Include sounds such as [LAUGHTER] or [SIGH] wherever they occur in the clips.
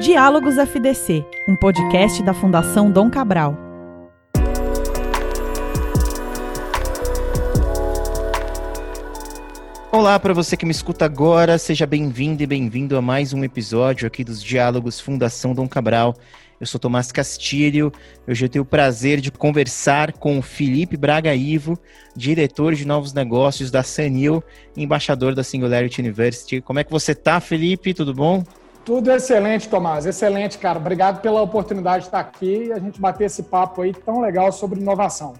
Diálogos FDC, um podcast da Fundação Dom Cabral. Olá para você que me escuta agora, seja bem-vindo e bem-vindo a mais um episódio aqui dos Diálogos Fundação Dom Cabral. Eu sou Tomás Castilho, hoje eu tenho o prazer de conversar com Felipe Braga Ivo, diretor de novos negócios da Sanil, embaixador da Singularity University. Como é que você tá, Felipe? Tudo bom? Tudo excelente, Tomás. Excelente, cara. Obrigado pela oportunidade de estar aqui e a gente bater esse papo aí tão legal sobre inovação.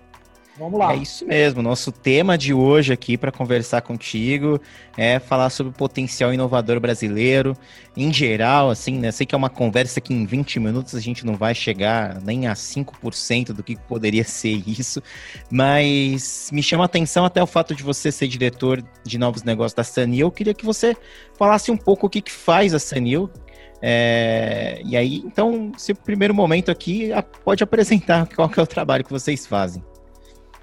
Vamos lá. É isso mesmo. Nosso tema de hoje aqui para conversar contigo é falar sobre o potencial inovador brasileiro em geral, assim, né? Sei que é uma conversa que em 20 minutos a gente não vai chegar nem a 5% do que poderia [LAUGHS] ser isso, mas me chama a atenção até o fato de você ser diretor de novos negócios da Sanil. Eu queria que você falasse um pouco o que, que faz a Sanil, é, e aí, então, se o primeiro momento aqui pode apresentar qual que é o trabalho que vocês fazem.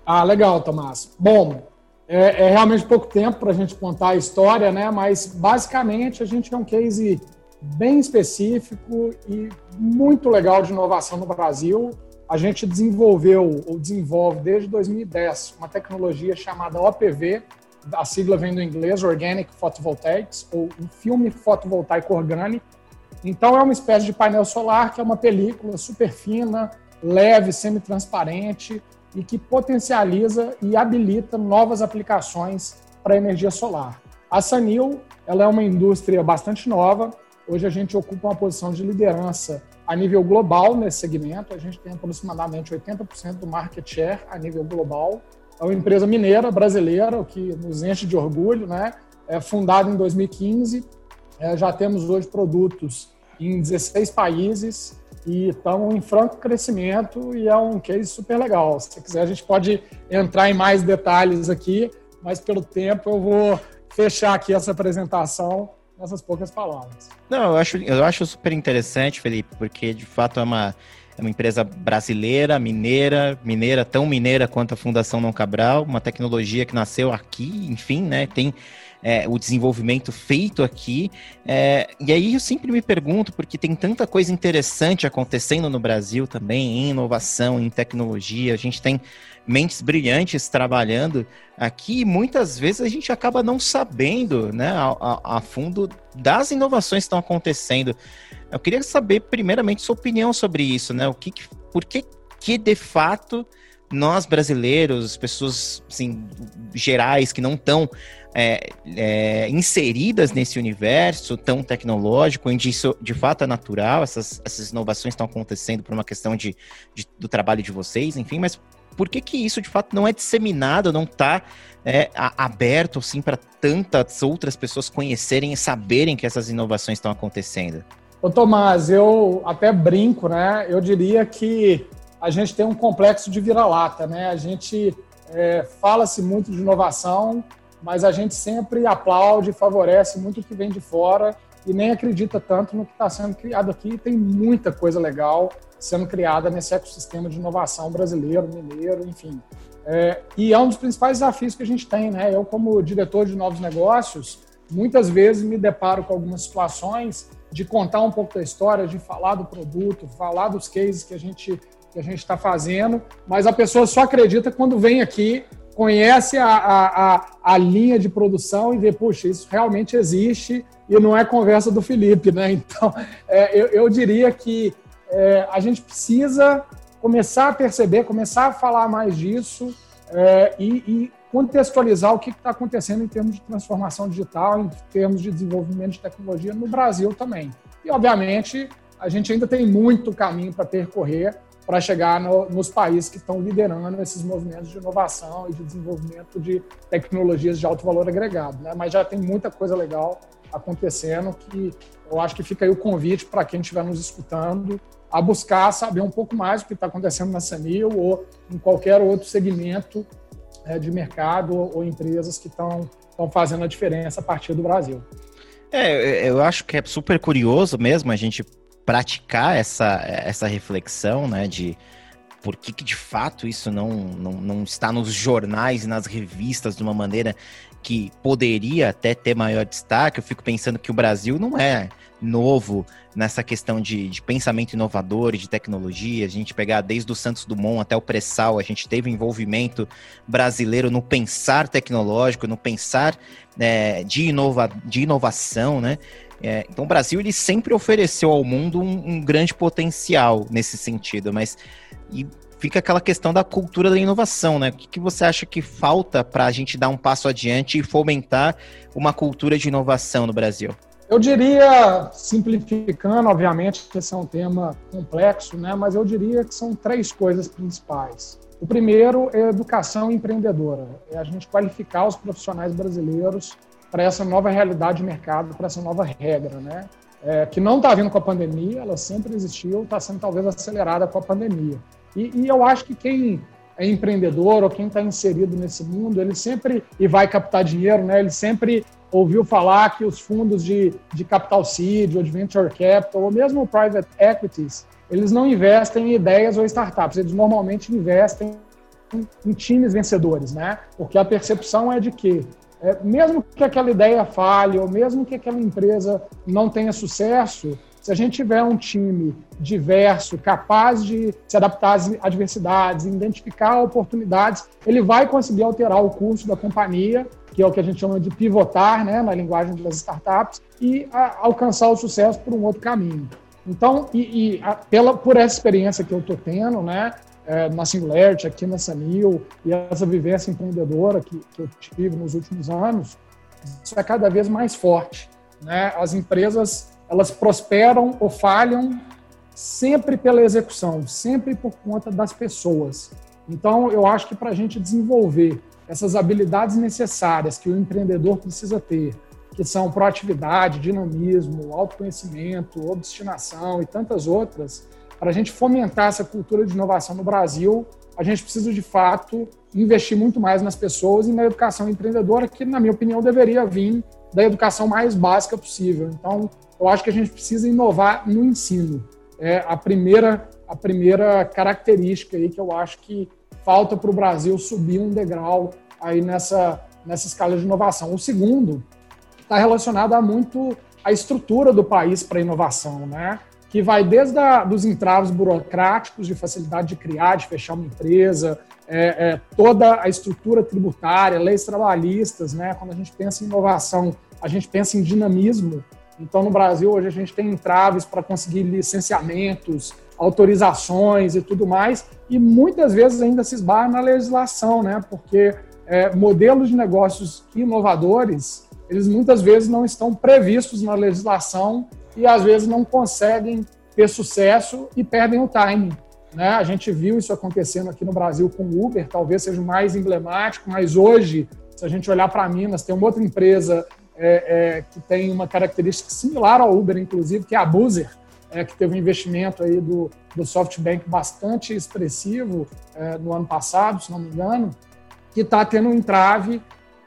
Ah, legal, Tomás. Bom, é, é realmente pouco tempo para a gente contar a história, né? Mas basicamente a gente é um case bem específico e muito legal de inovação no Brasil. A gente desenvolveu ou desenvolve desde 2010 uma tecnologia chamada OPV, a sigla vem do inglês Organic Photovoltaics, ou um filme fotovoltaico orgânico. Então é uma espécie de painel solar que é uma película super fina, leve, semi-transparente, e que potencializa e habilita novas aplicações para energia solar. A Sanil ela é uma indústria bastante nova. Hoje a gente ocupa uma posição de liderança a nível global nesse segmento. A gente tem aproximadamente 80% do market share a nível global. É uma empresa mineira brasileira, o que nos enche de orgulho, né? É fundada em 2015. É, já temos hoje produtos em 16 países e estamos em franco crescimento e é um case super legal. Se quiser, a gente pode entrar em mais detalhes aqui, mas pelo tempo eu vou fechar aqui essa apresentação nessas poucas palavras. Não, eu acho, eu acho super interessante, Felipe, porque de fato é uma, é uma empresa brasileira, mineira, mineira, tão mineira quanto a Fundação Não Cabral, uma tecnologia que nasceu aqui, enfim, né? Tem é, o desenvolvimento feito aqui. É, e aí eu sempre me pergunto, porque tem tanta coisa interessante acontecendo no Brasil também, em inovação, em tecnologia, a gente tem mentes brilhantes trabalhando aqui e muitas vezes a gente acaba não sabendo né, a, a, a fundo das inovações que estão acontecendo. Eu queria saber, primeiramente, sua opinião sobre isso, né? O que, por que, que de fato nós brasileiros, pessoas assim, gerais que não estão é, é, inseridas nesse universo tão tecnológico, onde isso de fato é natural, essas, essas inovações estão acontecendo por uma questão de, de, do trabalho de vocês, enfim, mas por que, que isso de fato não é disseminado, não está é, aberto assim para tantas outras pessoas conhecerem e saberem que essas inovações estão acontecendo? Ô Tomás, eu até brinco, né? Eu diria que a gente tem um complexo de vira-lata, né? A gente é, fala-se muito de inovação, mas a gente sempre aplaude, favorece muito o que vem de fora e nem acredita tanto no que está sendo criado aqui. Tem muita coisa legal sendo criada nesse ecossistema de inovação brasileiro, mineiro, enfim. É, e é um dos principais desafios que a gente tem, né? Eu, como diretor de novos negócios, muitas vezes me deparo com algumas situações de contar um pouco da história, de falar do produto, falar dos cases que a gente que a gente está fazendo, mas a pessoa só acredita quando vem aqui, conhece a, a, a, a, linha de produção e vê, puxa, isso realmente existe e não é conversa do Felipe, né? [LAUGHS] Então, é, eu, eu, diria que é, a gente precisa começar a perceber, começar a falar mais disso é, e, e, contextualizar o que está acontecendo em termos de transformação digital, em termos de desenvolvimento de tecnologia no Brasil também. E, obviamente, a gente ainda tem muito caminho para percorrer para chegar no, nos países que estão liderando esses movimentos de inovação e de desenvolvimento de tecnologias de alto valor agregado. Né? Mas já tem muita coisa legal acontecendo que eu acho que fica aí o convite para quem estiver nos escutando a buscar saber um pouco mais do que está acontecendo na Sanil ou em qualquer outro segmento é, de mercado ou empresas que estão fazendo a diferença a partir do Brasil. É, eu acho que é super curioso mesmo a gente praticar essa, essa reflexão, né, de por que, que de fato isso não, não, não está nos jornais e nas revistas de uma maneira que poderia até ter maior destaque. Eu fico pensando que o Brasil não é novo nessa questão de, de pensamento inovador de tecnologia. A gente pegar desde o Santos Dumont até o pré-sal, a gente teve envolvimento brasileiro no pensar tecnológico, no pensar é, de, inova, de inovação, né? É, então o Brasil ele sempre ofereceu ao mundo um, um grande potencial nesse sentido, mas e fica aquela questão da cultura da inovação, né? O que, que você acha que falta para a gente dar um passo adiante e fomentar uma cultura de inovação no Brasil? Eu diria, simplificando, obviamente, que esse é um tema complexo, né? mas eu diria que são três coisas principais. O primeiro é educação empreendedora, é a gente qualificar os profissionais brasileiros para essa nova realidade de mercado, para essa nova regra, né? É, que não está vindo com a pandemia, ela sempre existiu, está sendo talvez acelerada com a pandemia. E, e eu acho que quem é empreendedor ou quem está inserido nesse mundo, ele sempre, e vai captar dinheiro, né? ele sempre ouviu falar que os fundos de, de capital seed, ou de venture capital, ou mesmo private equities, eles não investem em ideias ou startups, eles normalmente investem em, em times vencedores, né? Porque a percepção é de que é, mesmo que aquela ideia falhe, ou mesmo que aquela empresa não tenha sucesso, se a gente tiver um time diverso, capaz de se adaptar às adversidades, identificar oportunidades, ele vai conseguir alterar o curso da companhia, que é o que a gente chama de pivotar, né, na linguagem das startups, e a, alcançar o sucesso por um outro caminho. Então, e, e a, pela, por essa experiência que eu estou tendo, né, é, na Singularity, aqui na Sanil, e essa vivência empreendedora que, que eu tive nos últimos anos, isso é cada vez mais forte. Né? As empresas elas prosperam ou falham sempre pela execução, sempre por conta das pessoas. Então, eu acho que para a gente desenvolver essas habilidades necessárias que o empreendedor precisa ter, que são proatividade, dinamismo, autoconhecimento, obstinação e tantas outras, para a gente fomentar essa cultura de inovação no Brasil, a gente precisa de fato investir muito mais nas pessoas e na educação empreendedora, que, na minha opinião, deveria vir da educação mais básica possível. Então, eu acho que a gente precisa inovar no ensino. É a primeira, a primeira característica aí que eu acho que falta para o Brasil subir um degrau aí nessa, nessa escala de inovação. O segundo está relacionado a muito a estrutura do país para inovação, né? Que vai desde a, dos entraves burocráticos de facilidade de criar, de fechar uma empresa, é, é, toda a estrutura tributária, leis trabalhistas, né? Quando a gente pensa em inovação, a gente pensa em dinamismo. Então, no Brasil, hoje a gente tem entraves para conseguir licenciamentos, autorizações e tudo mais, e muitas vezes ainda se esbarra na legislação, né? Porque é, modelos de negócios inovadores, eles muitas vezes não estão previstos na legislação e às vezes não conseguem ter sucesso e perdem o timing. Né? A gente viu isso acontecendo aqui no Brasil com o Uber, talvez seja o mais emblemático, mas hoje, se a gente olhar para Minas, tem uma outra empresa é, é, que tem uma característica similar ao Uber, inclusive, que é a Boozer, é, que teve um investimento aí do, do SoftBank bastante expressivo é, no ano passado, se não me engano, que está tendo um entrave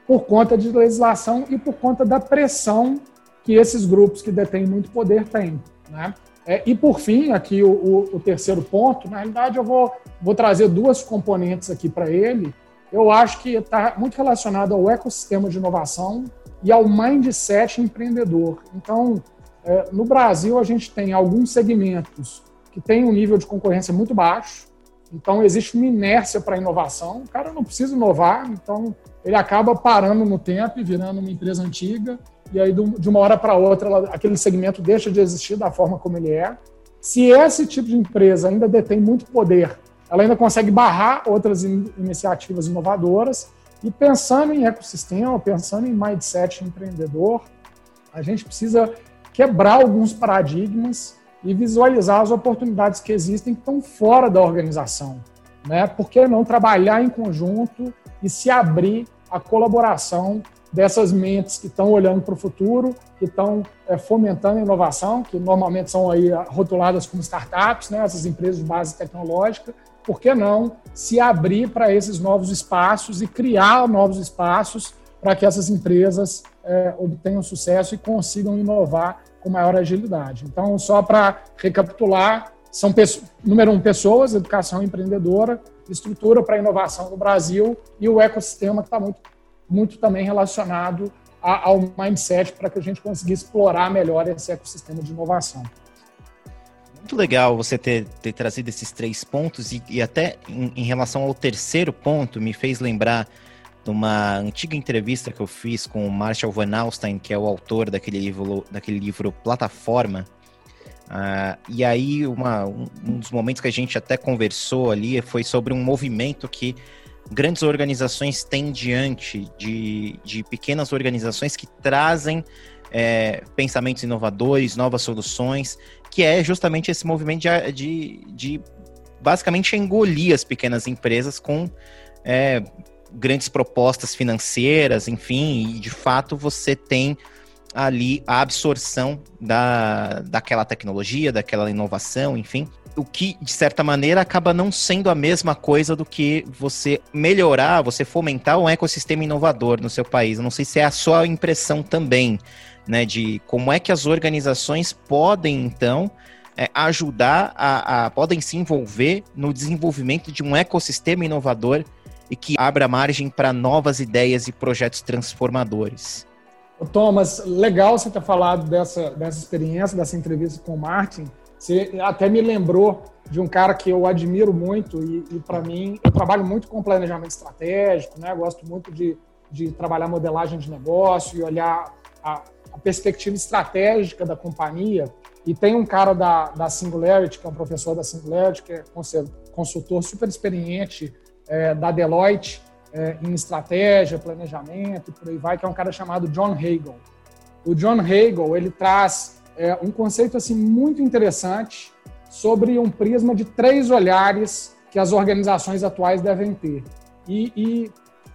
por conta de legislação e por conta da pressão que esses grupos que detêm muito poder têm. Né? É, e, por fim, aqui o, o, o, terceiro ponto, na realidade, eu vou, vou trazer duas componentes aqui para ele. Eu acho que está muito relacionado ao ecossistema de inovação e ao mindset empreendedor. Então, é, no Brasil, a gente tem alguns segmentos que têm um nível de concorrência muito baixo, então existe uma inércia para a inovação. O cara não precisa inovar, então ele acaba parando no tempo e virando uma empresa antiga e aí de uma hora para outra aquele segmento deixa de existir da forma como ele é. Se esse tipo de empresa ainda detém muito poder, ela ainda consegue barrar outras in iniciativas inovadoras. E pensando em ecossistema, pensando em mindset empreendedor, a gente precisa quebrar alguns paradigmas e visualizar as oportunidades que existem que estão fora da organização. Né? Por que não trabalhar em conjunto e se abrir à colaboração dessas mentes que estão olhando para o futuro, que estão é, fomentando a inovação, que normalmente são aí rotuladas como startups, né, essas empresas de base tecnológica, por que não se abrir para esses novos espaços e criar novos espaços para que essas empresas é, obtenham sucesso e consigam inovar com maior agilidade. Então, só para recapitular, são, número um, pessoas, educação empreendedora, estrutura para inovação no Brasil e o ecossistema que está muito, muito também relacionado a, ao mindset para que a gente conseguisse explorar melhor esse ecossistema de inovação. Muito legal você ter, ter trazido esses três pontos e, e até em, em, relação ao terceiro ponto, me fez lembrar de uma antiga entrevista que eu fiz com o Marshall Van Alstyne, que é o autor daquele livro, daquele livro Plataforma. Uh, e aí, uma, um, um dos momentos que a gente até conversou ali foi sobre um movimento que grandes organizações têm diante de, de pequenas organizações que trazem é, pensamentos inovadores, novas soluções, que é justamente esse movimento de, de, de basicamente engolir as pequenas empresas com é, grandes propostas financeiras, enfim, e de fato você tem ali a absorção da, daquela tecnologia, daquela inovação, enfim. O que, de certa maneira, acaba não sendo a mesma coisa do que você melhorar, você fomentar um ecossistema inovador no seu país. Eu não sei se é a sua impressão também né, de como é que as organizações podem, então, é, ajudar a, a, podem se envolver no desenvolvimento de um ecossistema inovador e que abra margem para novas ideias e projetos transformadores. Thomas, legal você ter falado dessa, dessa experiência, dessa entrevista com o Martin. Você até me lembrou de um cara que eu admiro muito e, e para mim, eu trabalho muito com planejamento estratégico, né? gosto muito de, de trabalhar modelagem de negócio e olhar a, a perspectiva estratégica da companhia. E tem um cara da, da Singularity, que é um professor da Singularity, que é consultor super experiente é, da Deloitte é, em estratégia, planejamento, por aí vai, que é um cara chamado John Hagel. O John Hagel, ele traz é, um conceito assim muito interessante sobre um prisma de três olhares que as organizações atuais devem ter. E, e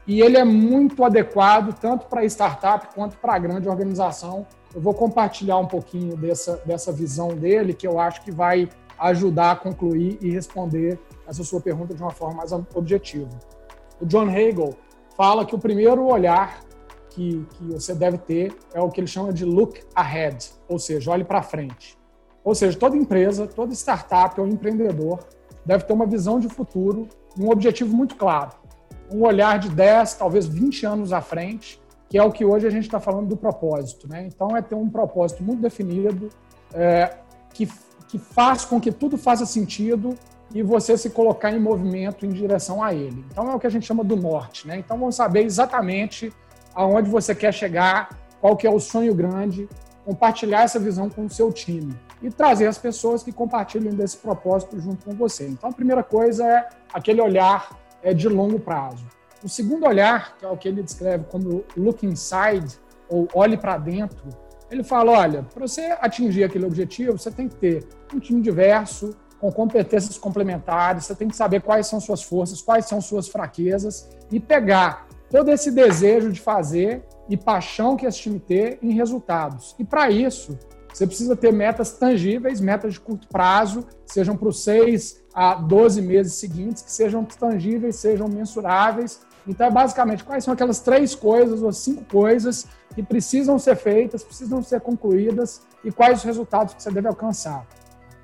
e ele é muito adequado tanto para startup quanto para a grande organização. Eu vou compartilhar um pouquinho dessa, dessa visão dele, que eu acho que vai ajudar a concluir e responder essa sua pergunta de uma forma mais objetiva. O John Hagel fala que o primeiro olhar que, que você deve ter é o que ele chama de look ahead, ou seja, olhe para frente. Ou seja, toda empresa, toda startup ou empreendedor deve ter uma visão de futuro, um objetivo muito claro um olhar de 10, talvez 20 anos à frente, que é o que hoje a gente está falando do propósito. Né? Então, é ter um propósito muito definido, é, que, que faz com que tudo faça sentido e você se colocar em movimento em direção a ele. Então, é o que a gente chama do norte. Né? Então, vamos saber exatamente aonde você quer chegar, qual que é o sonho grande, compartilhar essa visão com o seu time e trazer as pessoas que compartilhem desse propósito junto com você. Então, a primeira coisa é aquele olhar é de longo prazo. O segundo olhar, que é o que ele descreve como look inside, ou olhe para dentro, ele fala: olha, para você atingir aquele objetivo, você tem que ter um time diverso, com competências complementares, você tem que saber quais são suas forças, quais são suas fraquezas e pegar todo esse desejo de fazer e paixão que esse time tem em resultados. E para isso, você precisa ter metas tangíveis, metas de curto prazo, sejam para os seis a 12 meses seguintes, que sejam tangíveis, sejam mensuráveis. Então, é basicamente, quais são aquelas três coisas ou cinco coisas que precisam ser feitas, precisam ser concluídas e quais os resultados que você deve alcançar.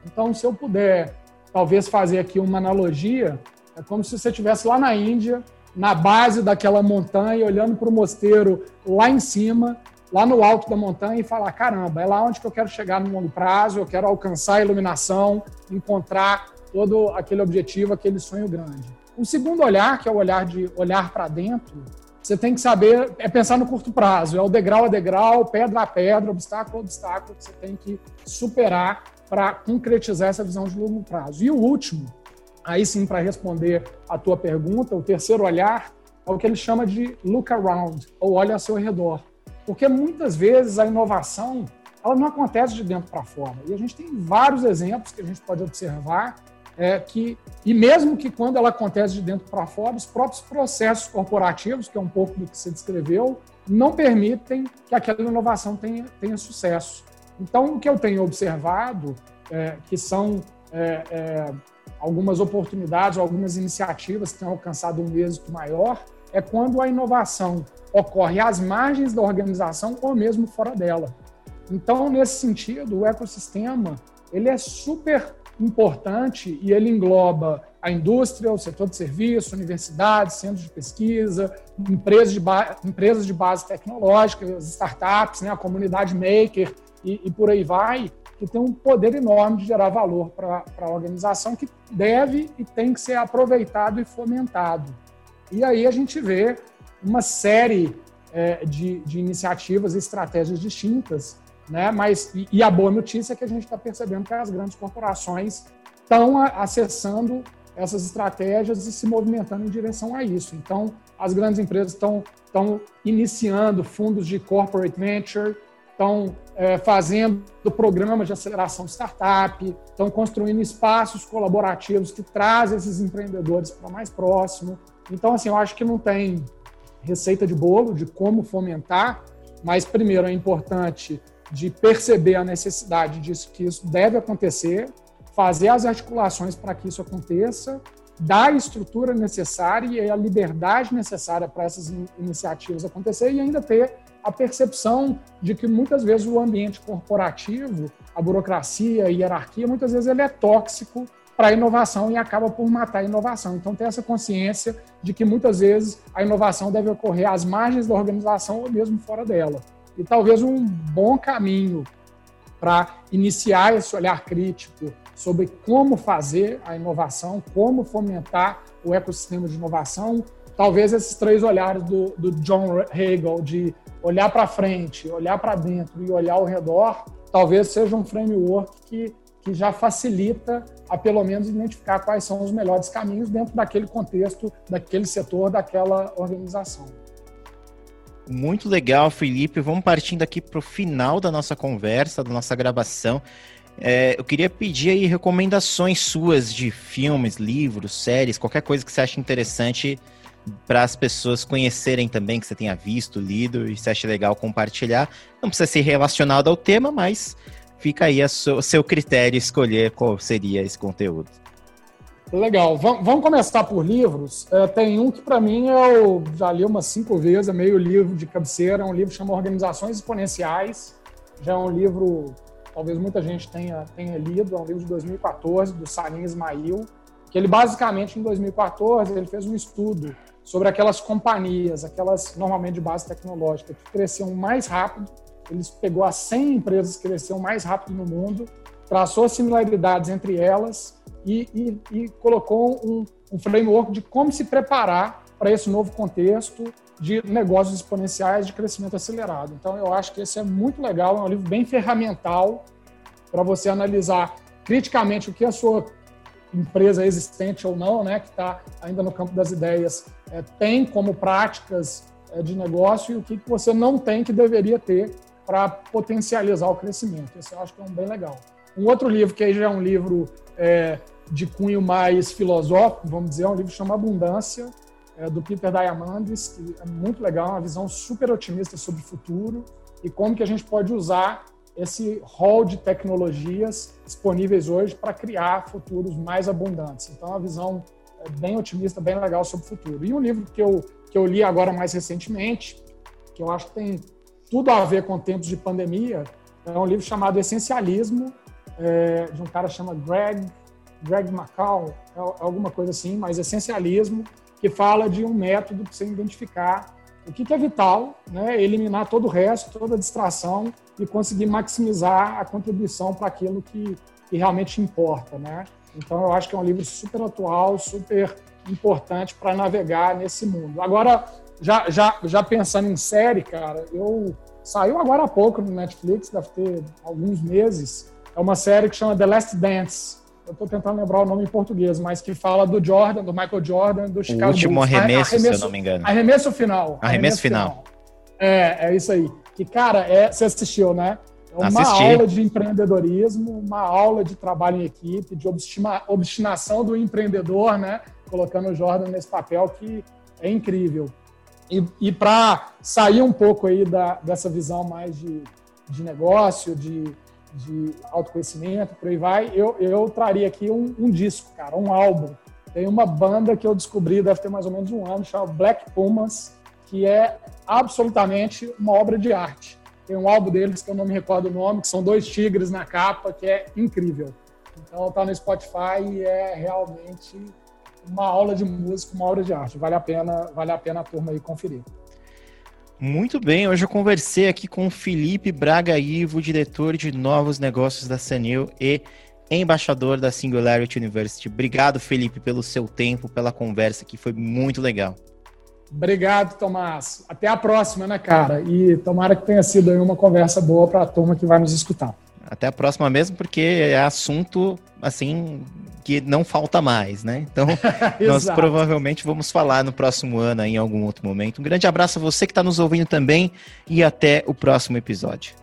Então, se eu puder, talvez, fazer aqui uma analogia, é como se você estivesse lá na Índia, na base daquela montanha, olhando para o mosteiro lá em cima, lá no alto da montanha e falar: caramba, é lá onde que eu quero chegar no longo prazo, eu quero alcançar a iluminação, encontrar todo aquele objetivo, aquele sonho grande. O segundo olhar, que é o olhar de olhar para dentro, você tem que saber, é pensar no curto prazo, é o degrau a degrau, pedra a pedra, obstáculo a obstáculo que você tem que superar para concretizar essa visão de longo prazo. E o último, aí sim, para responder a tua pergunta, o terceiro olhar é o que ele chama de look around, ou olha ao seu redor. Porque muitas vezes a inovação ela não acontece de dentro para fora. E a gente tem vários exemplos que a gente pode observar é, que, e mesmo que quando ela acontece de dentro para fora, os próprios processos corporativos, que é um pouco do que você descreveu, não permitem que aquela inovação tenha, tenha sucesso. Então, o que eu tenho observado, é, que são é, é algumas oportunidades, algumas iniciativas que têm alcançado um êxito maior, é quando a inovação ocorre às margens da organização ou mesmo fora dela. Então, nesse sentido, o ecossistema ele é super importante e ele engloba a indústria, o setor de serviço, universidades, centros de pesquisa, empresas de, empresas de base tecnológica, as startups, né, a comunidade maker e, e por aí vai, que tem um poder enorme de gerar valor para a organização que deve e tem que ser aproveitado e fomentado. E aí a gente vê uma série é, de, de iniciativas e estratégias distintas né? Mas e, e a boa notícia é que a gente está percebendo que as grandes corporações estão acessando essas estratégias e se movimentando em direção a isso. Então, as grandes empresas estão iniciando fundos de corporate venture, estão é, fazendo programas de aceleração de startup, estão construindo espaços colaborativos que trazem esses empreendedores para mais próximo. Então, assim, eu acho que não tem receita de bolo de como fomentar, mas primeiro é importante de perceber a necessidade disso, que isso deve acontecer, fazer as articulações para que isso aconteça, dar a estrutura necessária e a liberdade necessária para essas iniciativas acontecer e ainda ter a percepção de que muitas vezes o ambiente corporativo, a burocracia, a hierarquia, muitas vezes ele é tóxico para a inovação e acaba por matar a inovação. Então, ter essa consciência de que muitas vezes a inovação deve ocorrer às margens da organização ou mesmo fora dela. E talvez um bom caminho para iniciar esse olhar crítico sobre como fazer a inovação, como fomentar o ecossistema de inovação, talvez esses três olhares do, do John Hagel, de olhar para frente, olhar para dentro e olhar ao redor, talvez seja um framework que, que já facilita a pelo menos identificar quais são os melhores caminhos dentro daquele contexto, daquele setor, daquela organização. Muito legal, Felipe. Vamos partindo aqui para o final da nossa conversa, da nossa gravação. É, eu queria pedir aí recomendações suas de filmes, livros, séries, qualquer coisa que você ache interessante para as pessoas conhecerem também, que você tenha visto, lido e se acha legal compartilhar. Não precisa ser relacionado ao tema, mas fica aí a seu, critério escolher qual seria esse conteúdo. Legal. Vamos começar por livros. É, tem um que, para mim, eu já li umas cinco vezes, é meio livro de cabeceira. É um livro que chama Organizações Exponenciais. Já é um livro, talvez muita gente tenha, tenha lido. É um livro de 2014, do Salim Ismail. Que ele, basicamente, em 2014, ele fez um estudo sobre aquelas companhias, aquelas normalmente de base tecnológica, que cresciam mais rápido. Ele pegou as 100 empresas que cresciam mais rápido no mundo, traçou similaridades entre elas e, e, e colocou um, um framework de como se preparar para esse novo contexto de negócios exponenciais de crescimento acelerado. Então, eu acho que esse é muito legal, é um livro bem ferramental para você analisar criticamente o que a sua empresa existente ou não, né, que está ainda no campo das ideias, é, tem como práticas é, de negócio e o que, que você não tem que deveria ter para potencializar o crescimento. Esse eu acho que é um bem legal. Um outro livro, que aí já é um livro é, de cunho mais filosófico, vamos dizer, é um livro que chama Abundância, é, do Peter Diamandis, que é muito legal, uma visão super otimista sobre o futuro e como que a gente pode usar esse rol de tecnologias disponíveis hoje para criar futuros mais abundantes. Então, é uma visão bem otimista, bem legal sobre o futuro. E um livro que eu, que eu li agora mais recentemente, que eu acho que tem tudo a ver com tempos de pandemia, é um livro chamado Essencialismo, é, de um cara chama Greg, Greg McCall, é, é alguma coisa assim, mas essencialismo, que fala de um método para você identificar o que, que é vital, né, eliminar todo o resto, toda a distração e conseguir maximizar a contribuição para aquilo que, que realmente importa. Né? Então, eu acho que é um livro super atual, super importante para navegar nesse mundo. Agora, já, já, já pensando em série, cara, eu saiu agora há pouco no Netflix, deve ter alguns meses, é uma série que chama The Last Dance. Eu estou tentando lembrar o nome em português, mas que fala do Jordan, do Michael Jordan, do Chicago O último arremesso, arremesso, se eu não me engano. Arremesso final. Arremesso, arremesso final. final. É, é isso aí. Que, cara, é, você assistiu, né? Uma Assisti. aula de empreendedorismo, uma aula de trabalho em equipe, de obstinação do empreendedor, né? Colocando o Jordan nesse papel que é incrível. E, e para sair um pouco aí da, dessa visão mais de, de negócio, de de autoconhecimento, por aí vai, eu, eu traria aqui um, um, disco, cara, um álbum. Tem uma banda que eu descobri, deve ter mais ou menos um ano, chama Black Pumas, que é absolutamente uma obra de arte. Tem um álbum deles que eu não me recordo o nome, que são dois tigres na capa, que é incrível. Então, tá no Spotify e é realmente uma aula de música, uma aula de arte. Vale a pena, vale a pena a turma aí conferir. Muito bem, hoje eu conversei aqui com o Felipe Braga Ivo, diretor de novos negócios da Sanil e embaixador da Singularity University. Obrigado, Felipe, pelo seu tempo, pela conversa, que foi muito legal. Obrigado, Tomás. Até a próxima, né, cara? E tomara que tenha sido uma conversa boa para a turma que vai nos escutar. Até a próxima mesmo, porque é assunto, assim, que não falta mais, né? Então, [LAUGHS] nós provavelmente vamos falar no próximo ano, em algum outro momento. Um grande abraço a você que está nos ouvindo também e até o próximo episódio.